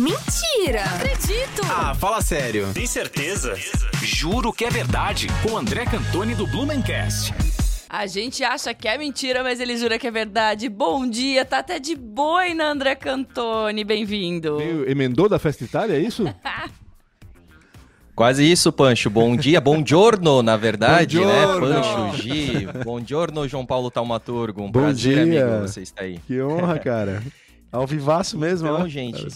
Mentira! Não acredito! Ah, fala sério. Tem certeza? Juro que é verdade. Com André Cantoni do Blumencast. A gente acha que é mentira, mas ele jura que é verdade. Bom dia, tá até de boina, André Cantoni. Bem-vindo. Emendou da Festa Itália, é isso? Quase isso, Pancho. Bom dia, bom giorno, na verdade, né? Pancho, Gi. Bom giorno, João Paulo Taumaturgo. Um Bom prazer, dia. amigo, você está aí. que honra, cara. Ao vivaço mesmo, Então, ó. gente.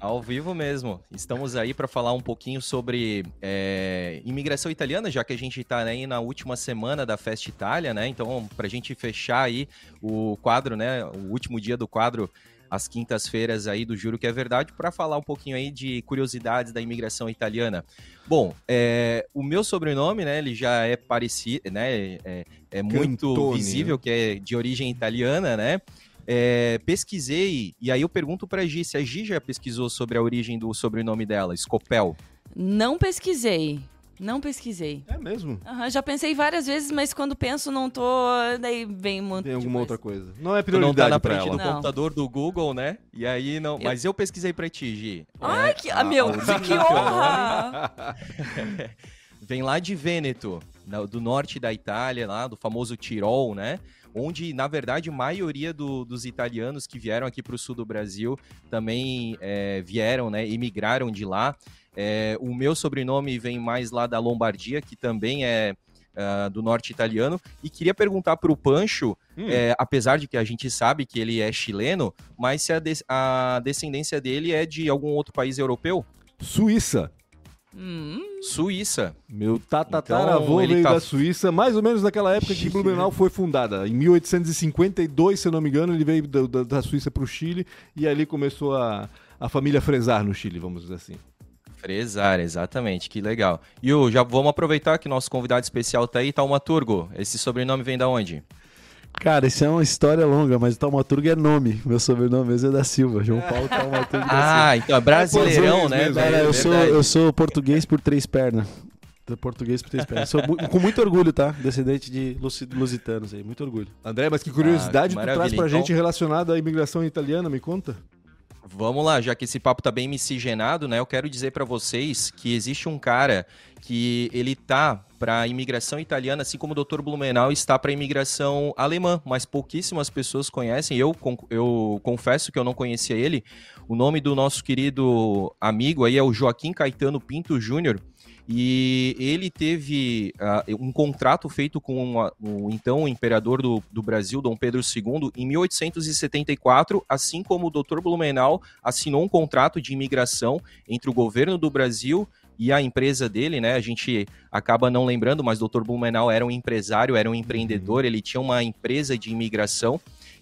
Ao vivo mesmo. Estamos aí para falar um pouquinho sobre é, imigração italiana, já que a gente está aí na última semana da Festa Itália, né? Então, para a gente fechar aí o quadro, né? O último dia do quadro, às quintas-feiras aí do Juro que é Verdade, para falar um pouquinho aí de curiosidades da imigração italiana. Bom, é, o meu sobrenome, né? Ele já é parecido, né? É, é muito Cantone, visível que é de origem italiana, né? É, pesquisei, e aí eu pergunto pra Gi, se a Gi já pesquisou sobre a origem do sobrenome dela, Scopel. Não pesquisei. Não pesquisei. É mesmo? Aham, já pensei várias vezes, mas quando penso não tô. Daí vem um monte Tem de alguma coisa. outra coisa. Não é Tu não tá prioridade na pra frente ela. do Não. computador do Google, né? E aí não. Mas eu pesquisei pra ti, Gi. Ai, É, que. a- Ah, meu, a que honra! Vem lá de Vêneto, do norte da Itália, lá do famoso Tirol, né? Onde, na verdade, a maioria do- dos italianos que vieram aqui para o sul do Brasil também é, vieram, né? Imigraram de lá. É, o meu sobrenome vem mais lá da Lombardia, que também é ah, do norte italiano. E queria perguntar para o Pancho, Hum. é, apesar de que a gente sabe que ele é chileno, mas se a, des- a descendência dele é de algum outro país europeu? Suíça. Hum, Suíça. Meu tataravô Então, veio tá- da Suíça, mais ou menos naquela época que Blumenau foi fundada. Em 1852, se eu não me engano, ele veio da, da- da Suíça para o Chile e ali começou a, a família Fresar no Chile, vamos dizer assim. Fresar, exatamente, que legal. E o, já vamos aproveitar que nosso convidado especial tá aí, Taumaturgo. Esse sobrenome vem da onde? Cara, isso é uma história longa, mas o Taumaturgo é nome. Meu sobrenome mesmo é da Silva. João Paulo Taumaturgo da Silva. Ah, então é brasileirão, português né? mesmo. Cara, eu É sou, eu sou português por três pernas. Sou Português por três pernas. Sou com muito orgulho, tá? Descendente de lusi- lusitanos aí. Muito orgulho. André, mas que curiosidade Ah, tu traz pra então. gente relacionada à imigração italiana, me conta? Vamos lá, já que esse papo tá bem miscigenado, né? Eu quero dizer pra vocês que existe um cara que ele tá para imigração italiana, assim como o Dr. Blumenau está para imigração alemã, mas pouquíssimas pessoas conhecem. Eu, eu confesso que eu não conhecia ele. O nome do nosso querido amigo aí é o Joaquim Caetano Pinto Júnior. E ele teve ah, um contrato feito com a- o então imperador do, do Brasil, Dom Pedro II, em 1874, assim como o Dr. Blumenau assinou um contrato de imigração entre o governo do Brasil e a empresa dele, né? A gente acaba não lembrando, mas o Dr. Blumenau era um empresário, era um empreendedor, ele tinha uma empresa de imigração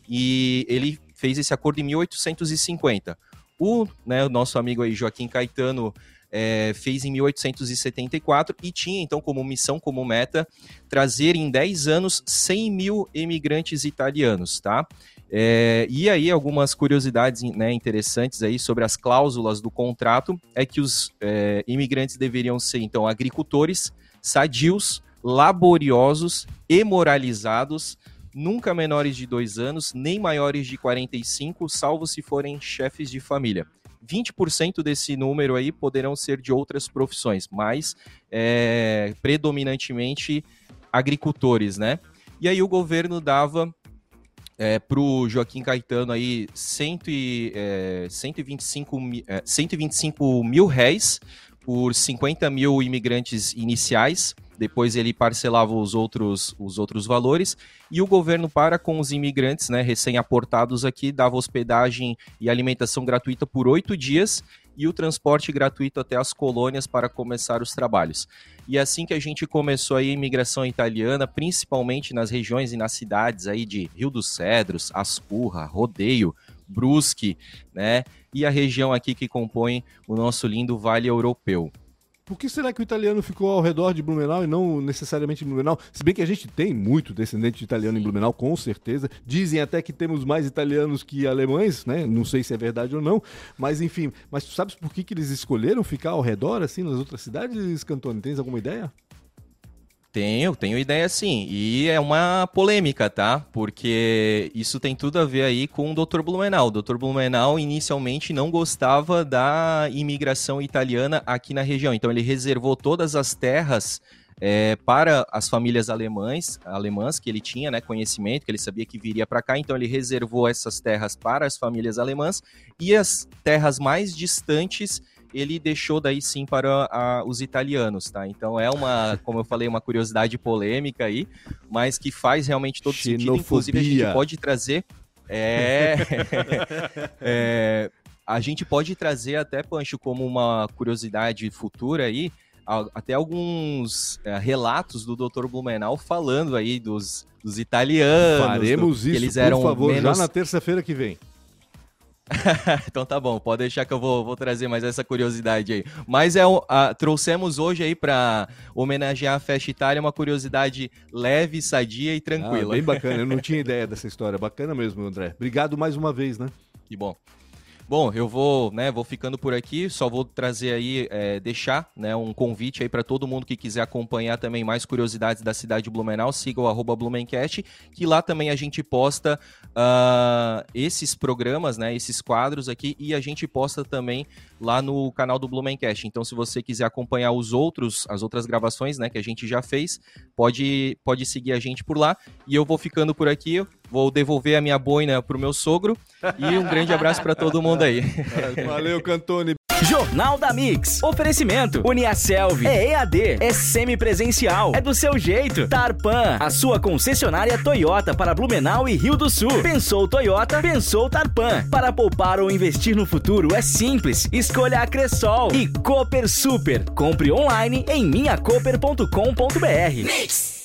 e ele fez esse acordo em 1850. O, né, o nosso amigo aí, Joaquim Caetano, é, fez em 1874 e tinha então como missão, como meta, trazer em 10 anos 100 mil imigrantes italianos, tá? É, e aí algumas curiosidades né, interessantes aí sobre as cláusulas do contrato é que os é, imigrantes deveriam ser então agricultores, sadios, laboriosos e moralizados, nunca menores de dois anos, nem maiores de 45, salvo se forem chefes de família. 20% desse número aí poderão ser de outras profissões, mas é, predominantemente agricultores, né? E aí o governo dava é, para o Joaquim Caetano aí cento e, é, 125, mi- é, 125 mil réis por 50 mil imigrantes iniciais. Depois ele parcelava os outros, os outros valores. E o governo, para com os imigrantes né, recém-aportados aqui, dava hospedagem e alimentação gratuita por oito dias e o transporte gratuito até as colônias para começar os trabalhos. E assim que a gente começou a imigração italiana, principalmente nas regiões e nas cidades aí de Rio dos Cedros, Ascurra, Rodeio, Brusque, né? E a região aqui que compõe o nosso lindo Vale Europeu. Por que será que o italiano ficou ao redor de Blumenau e não necessariamente em Blumenau? Se bem que a gente tem muito descendente de italiano em Blumenau, com certeza. Dizem até que temos mais italianos que alemães, né? Não sei se é verdade ou não. Mas enfim, mas tu sabes por que, que eles escolheram ficar ao redor, assim, nas outras cidades, Cantone? Tens alguma ideia? Tenho, tenho ideia sim. E é uma polêmica, tá? Porque isso tem tudo a ver aí com o Dr. Blumenau. O Dr. Blumenau inicialmente não gostava da imigração italiana aqui na região. Então ele reservou todas as terras é, para as famílias alemães, alemãs que ele tinha né, conhecimento, que ele sabia que viria para cá, então ele reservou essas terras para as famílias alemãs e as terras mais distantes ele deixou daí sim para a, os italianos, tá? Então é uma, como eu falei, uma curiosidade polêmica aí, mas que faz realmente todo Xenofobia. sentido. Inclusive a gente pode trazer, é, é, a gente pode trazer até Pancho como uma curiosidade futura aí, até alguns é, relatos do Dr. Blumenau falando aí dos, dos italianos. Faremos do, isso, eles eram por favor, menos... já na terça-feira que vem. então tá bom, pode deixar que eu vou, vou trazer mais essa curiosidade aí. Mas é, uh, trouxemos hoje aí para homenagear a Festa Itália uma curiosidade leve, sadia e tranquila. Ah, bem bacana, eu não tinha ideia dessa história. Bacana mesmo, André. Obrigado mais uma vez, né? Que bom. Bom, eu vou, né, vou ficando por aqui, só vou trazer aí, é, deixar, né, um convite aí para todo mundo que quiser acompanhar também mais curiosidades da cidade de Blumenau, siga o Blumencast, que lá também a gente posta uh, esses programas, né, esses quadros aqui, e a gente posta também lá no canal do Blumencast. Então, se você quiser acompanhar os outros, as outras gravações, né, que a gente já fez, pode, pode seguir a gente por lá. E eu vou ficando por aqui, vou devolver a minha boina pro meu sogro, e um grande abraço para todo mundo aí. Valeu, Cantone. Jornal da Mix. Oferecimento. Uniaselv. É EAD. É semipresencial. É do seu jeito. Tarpan. A sua concessionária Toyota para Blumenau e Rio do Sul. Pensou Toyota? Pensou Tarpan. Para poupar ou investir no futuro é simples. Escolha a Cressol. E Cooper Super. Compre online em minhacoper.com.br. Mix.